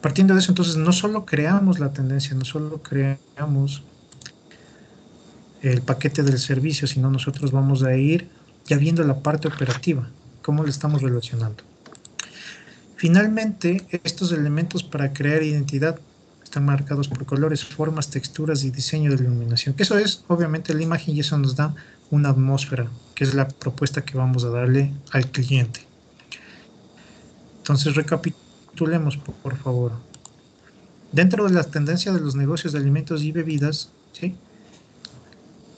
partiendo de eso, entonces no solo creamos la tendencia, no solo creamos el paquete del servicio, sino nosotros vamos a ir ya viendo la parte operativa, cómo le estamos relacionando. Finalmente, estos elementos para crear identidad están marcados por colores, formas, texturas y diseño de iluminación. Eso es, obviamente, la imagen y eso nos da una atmósfera, que es la propuesta que vamos a darle al cliente. Entonces, recapitulemos, por favor. Dentro de la tendencia de los negocios de alimentos y bebidas, ¿sí?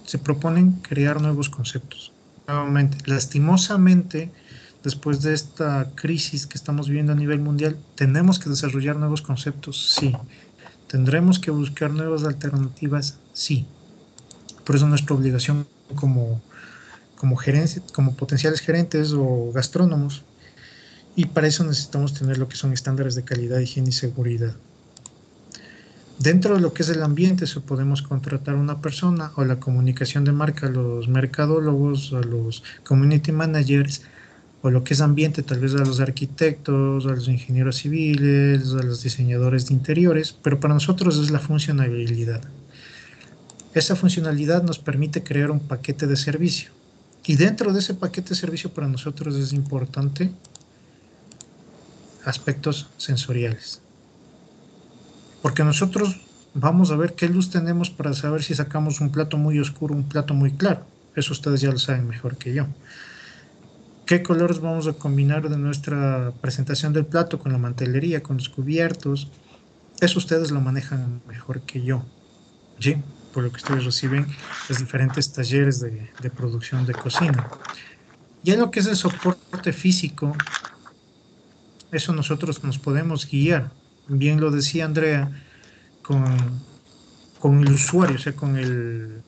se proponen crear nuevos conceptos. Nuevamente, lastimosamente, después de esta crisis que estamos viviendo a nivel mundial, tenemos que desarrollar nuevos conceptos, sí. Tendremos que buscar nuevas alternativas, sí. Por eso nuestra obligación como, como, como potenciales gerentes o gastrónomos, y para eso necesitamos tener lo que son estándares de calidad, higiene y seguridad. Dentro de lo que es el ambiente, eso podemos contratar a una persona o la comunicación de marca, a los mercadólogos, a los community managers, o lo que es ambiente, tal vez a los arquitectos, a los ingenieros civiles, a los diseñadores de interiores, pero para nosotros es la funcionalidad. Esa funcionalidad nos permite crear un paquete de servicio. Y dentro de ese paquete de servicio para nosotros es importante aspectos sensoriales. Porque nosotros vamos a ver qué luz tenemos para saber si sacamos un plato muy oscuro, un plato muy claro. Eso ustedes ya lo saben mejor que yo. ¿Qué colores vamos a combinar de nuestra presentación del plato con la mantelería, con los cubiertos? Eso ustedes lo manejan mejor que yo. ¿Sí? Por lo que ustedes reciben los diferentes talleres de, de producción de cocina. Y en lo que es el soporte físico, eso nosotros nos podemos guiar bien lo decía Andrea, con, con el usuario, o sea, con el,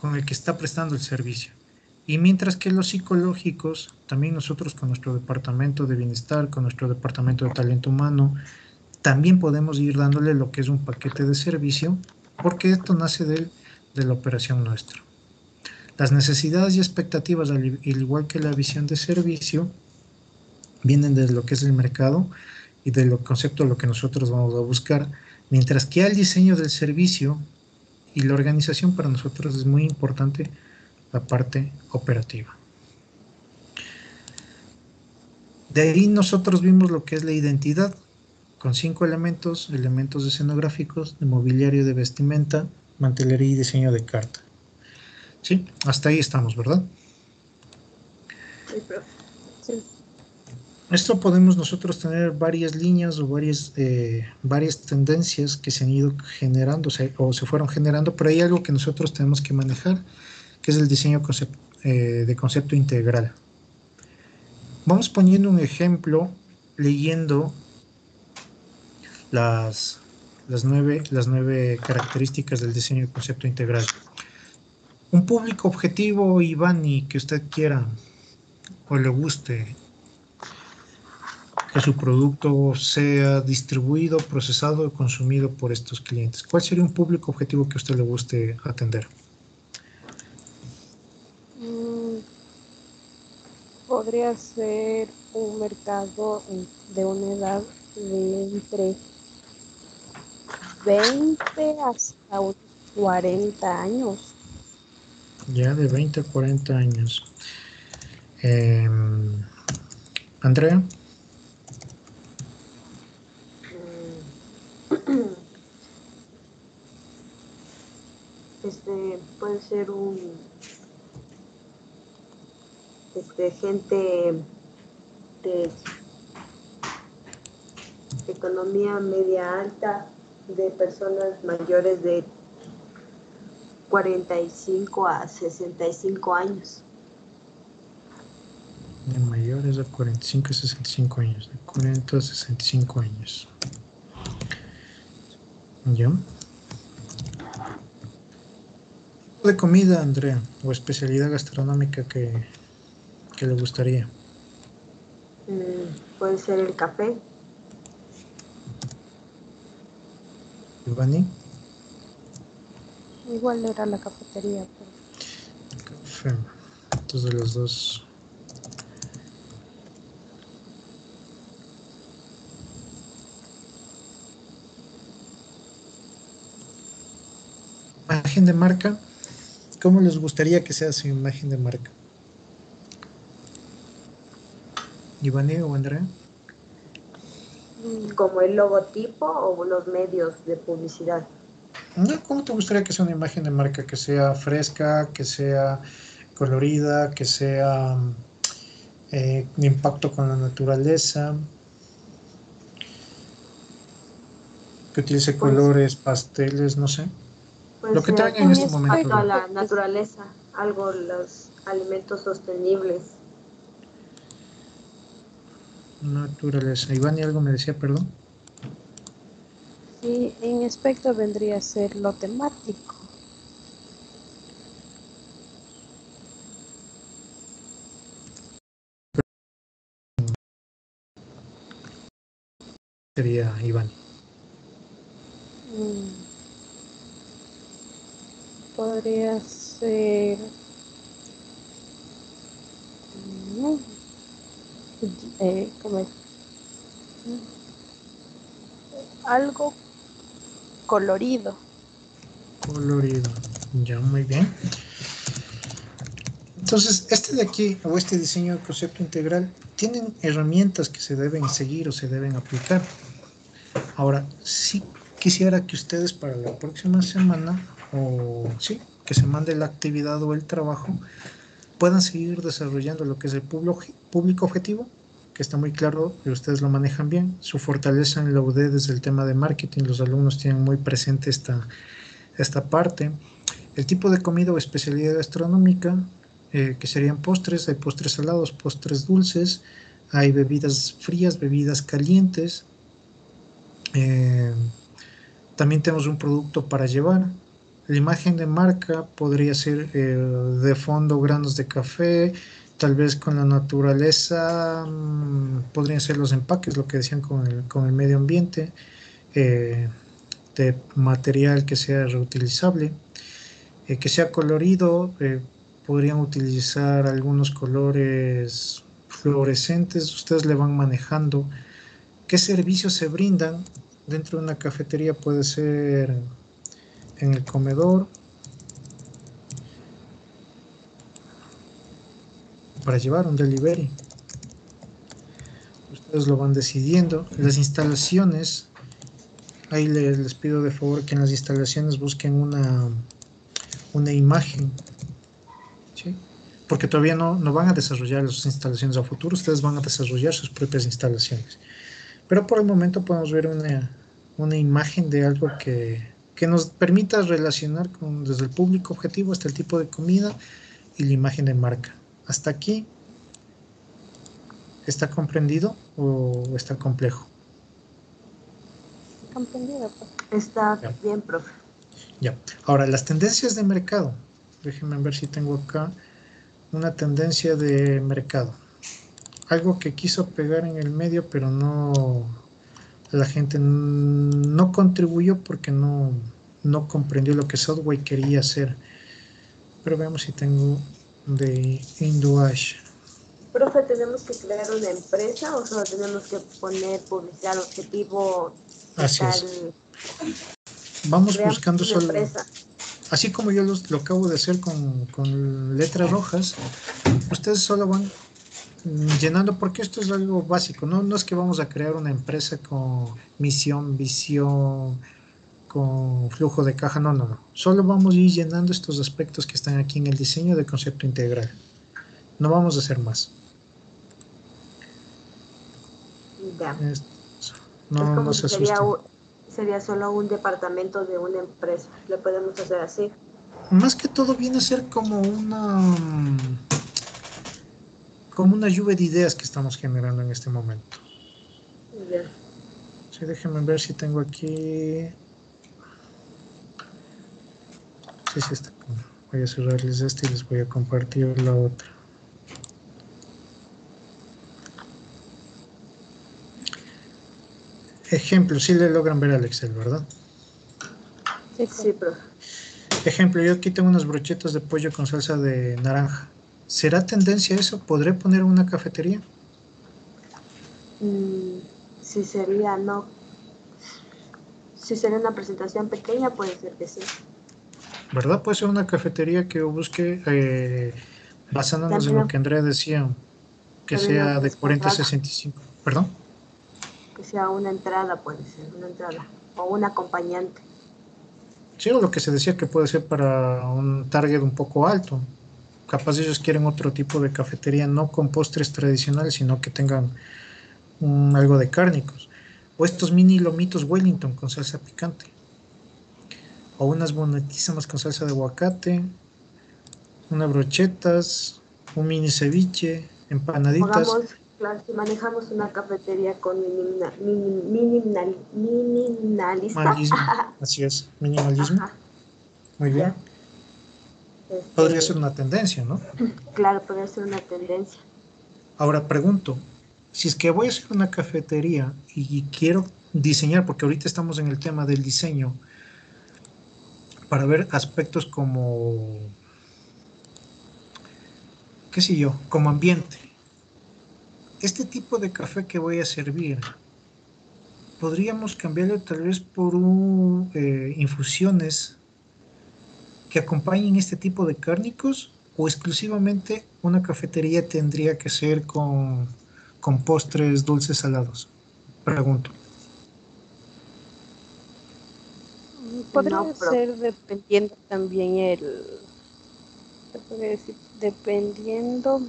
con el que está prestando el servicio. Y mientras que los psicológicos, también nosotros con nuestro departamento de bienestar, con nuestro departamento de talento humano, también podemos ir dándole lo que es un paquete de servicio, porque esto nace de, de la operación nuestra. Las necesidades y expectativas, al igual que la visión de servicio, vienen de lo que es el mercado y del concepto de lo que nosotros vamos a buscar, mientras que el diseño del servicio y la organización para nosotros es muy importante la parte operativa. De ahí nosotros vimos lo que es la identidad, con cinco elementos, elementos escenográficos, de mobiliario de vestimenta, mantelería y diseño de carta. ¿Sí? Hasta ahí estamos, ¿verdad? Sí, profe. Sí. Esto podemos nosotros tener varias líneas o varias, eh, varias tendencias que se han ido generando o se fueron generando, pero hay algo que nosotros tenemos que manejar, que es el diseño eh, de concepto integral. Vamos poniendo un ejemplo leyendo las, las, nueve, las nueve características del diseño de concepto integral. Un público objetivo, Iván, y que usted quiera o le guste que su producto sea distribuido, procesado y consumido por estos clientes? ¿Cuál sería un público objetivo que a usted le guste atender? Mm, podría ser un mercado de una edad de entre 20 hasta 40 años. Ya de 20 a 40 años. Em, Andrea. este puede ser un este gente de economía media alta de personas mayores de 45 a 65 años. De mayores de 45 a 65 años, de 40 a 65 años. ¿Ya? de comida, Andrea, o especialidad gastronómica que, le gustaría? Mm, puede ser el café. ¿Ivani? Igual era la cafetería. Café. Entonces los dos imagen de marca, ¿cómo les gustaría que sea su imagen de marca? Ivani o Andrea. Como el logotipo o los medios de publicidad. ¿Cómo te gustaría que sea una imagen de marca? Que sea fresca, que sea colorida, que sea eh, de impacto con la naturaleza, que utilice pues colores, pasteles, no sé. Pues Lo que traiga en este momento. A la naturaleza, algo, los alimentos sostenibles. Naturaleza. Iván, ¿y algo me decía, perdón? Sí, en aspecto vendría a ser lo temático. Sería Iván. Mm. Podría ser... Eh, ¿cómo algo colorido. Colorido, ya muy bien. Entonces, este de aquí, o este diseño de concepto integral, tienen herramientas que se deben seguir o se deben aplicar. Ahora, sí quisiera que ustedes para la próxima semana, o sí, que se mande la actividad o el trabajo, puedan seguir desarrollando lo que es el público objetivo que está muy claro y ustedes lo manejan bien. Su fortaleza en la UD desde el tema de marketing, los alumnos tienen muy presente esta, esta parte. El tipo de comida o especialidad gastronómica, eh, que serían postres, hay postres salados, postres dulces, hay bebidas frías, bebidas calientes. Eh, también tenemos un producto para llevar. La imagen de marca podría ser eh, de fondo granos de café, tal vez con la naturaleza mm, podrían ser los empaques, lo que decían con el, con el medio ambiente, eh, de material que sea reutilizable, eh, que sea colorido, podrían utilizar algunos colores fluorescentes, ustedes le van manejando. ¿Qué servicios se brindan? Dentro de una cafetería puede ser en el comedor, para llevar un delivery. Ustedes lo van decidiendo. Las instalaciones, ahí les, pido de favor que en las instalaciones busquen una, una imagen. Porque todavía no, no van a desarrollar las instalaciones a futuro, ustedes van a desarrollar sus propias instalaciones. Pero por el momento podemos ver una, una imagen de algo que, que nos permita relacionar con, desde el público objetivo hasta el tipo de comida y la imagen de marca. ¿Hasta aquí está comprendido o está complejo? Comprendido, pues. Está bien, profe. Ya. Ahora, las tendencias de mercado. Déjenme ver si tengo acá una tendencia de mercado. Algo que quiso pegar en el medio, pero no la gente no contribuyó porque no, no comprendió lo que Software quería hacer. Pero veamos si tengo de Induash. Profe, ¿tenemos que crear una empresa o solo tenemos que poner publicidad objetivo? Así es. Vamos buscando solo... Así como yo lo acabo de hacer con, con letras rojas, ustedes solo van llenando, porque esto es algo básico, ¿no? no es que vamos a crear una empresa con misión, visión, con flujo de caja, no, no, no. Solo vamos a ir llenando estos aspectos que están aquí en el diseño de concepto integral. No vamos a hacer más. Ya. no, no se sería, sería solo un departamento de una empresa. Lo podemos hacer así. Más que todo viene a ser como una como una lluvia de ideas que estamos generando en este momento. Ya. Sí, déjenme ver si tengo aquí Voy a cerrarles este y les voy a compartir la otra. Ejemplo, si le logran ver al Excel, ¿verdad? Sí, sí, Ejemplo, yo aquí tengo unas brochetas de pollo con salsa de naranja. ¿Será tendencia eso? ¿Podré poner una cafetería? Mm, si sería, no. Si sería una presentación pequeña, puede ser que sí. ¿verdad? Puede ser una cafetería que busque, eh, basándonos en lo que Andrea decía, que sea de 40 a 65. ¿Perdón? Que sea una entrada, puede ser, una entrada. O un acompañante. Sí, o lo que se decía que puede ser para un target un poco alto. Capaz ellos quieren otro tipo de cafetería, no con postres tradicionales, sino que tengan algo de cárnicos. O estos mini lomitos Wellington con salsa picante. O unas bonetísimas con salsa de aguacate. Unas brochetas. Un mini ceviche. Empanaditas. claro, si manejamos una cafetería con minimal, minimalismo. Así es, minimalismo. Muy bien. Podría ser una tendencia, ¿no? Claro, podría ser una tendencia. Ahora pregunto, si es que voy a hacer una cafetería y quiero diseñar, porque ahorita estamos en el tema del diseño, para ver aspectos como, qué sé yo, como ambiente. Este tipo de café que voy a servir, podríamos cambiarlo tal vez por eh, infusiones que acompañen este tipo de cárnicos o exclusivamente una cafetería tendría que ser con con postres dulces salados? Pregunto. Podría ser dependiendo también el, decir? Dependiendo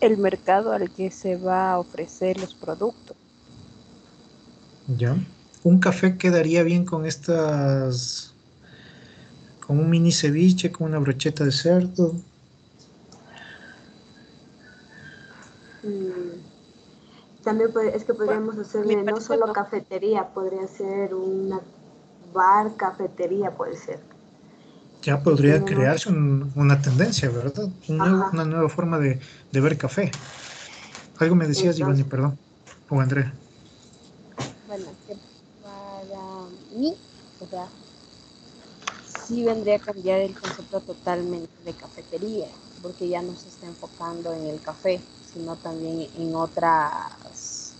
el mercado al que se va a ofrecer los productos. Ya. Un café quedaría bien con estas, con un mini ceviche, con una brocheta de cerdo. Mm. También es que podríamos hacerle no solo cafetería, podría ser una bar, cafetería, puede ser. Ya podría crearse una tendencia, ¿verdad? una nueva forma de, ver café. Algo me decías, Giovanni, perdón. O Andrea. Bueno, que para mí, o sea, sí vendría a cambiar el concepto totalmente de cafetería, porque ya no se está enfocando en el café, sino también en otras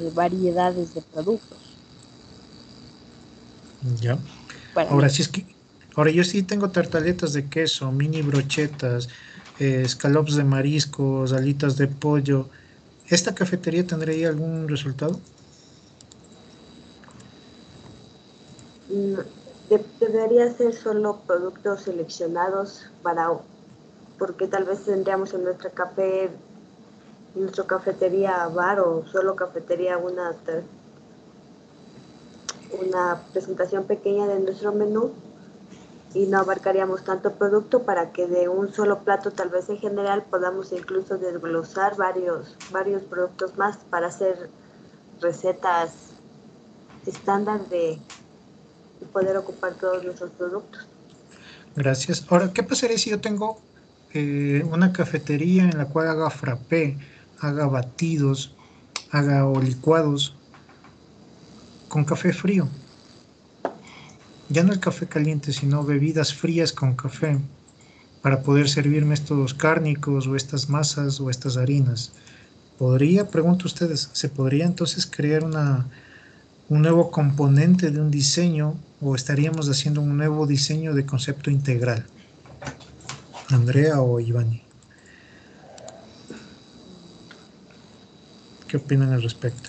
eh, variedades de productos. Ya. ahora sí es que, ahora yo sí tengo tartaletas de queso, mini brochetas, eh, escalopes de mariscos, alitas de pollo. ¿Esta cafetería tendría algún resultado? Mm, debería ser solo productos seleccionados para porque tal vez tendríamos en nuestra café nuestra cafetería bar o solo cafetería una, una presentación pequeña de nuestro menú y no abarcaríamos tanto producto para que de un solo plato tal vez en general podamos incluso desglosar varios, varios productos más para hacer recetas estándar de, poder ocupar todos nuestros productos. Gracias. Ahora, ¿qué pasaría si yo tengo eh, una cafetería en la cual haga frappé haga batidos, haga o licuados con café frío. Ya no el café caliente, sino bebidas frías con café para poder servirme estos cárnicos o estas masas o estas harinas. ¿Podría, pregunto ustedes, se podría entonces crear una, un nuevo componente de un diseño o estaríamos haciendo un nuevo diseño de concepto integral? Andrea o Ivani. ¿Qué opinan al respecto?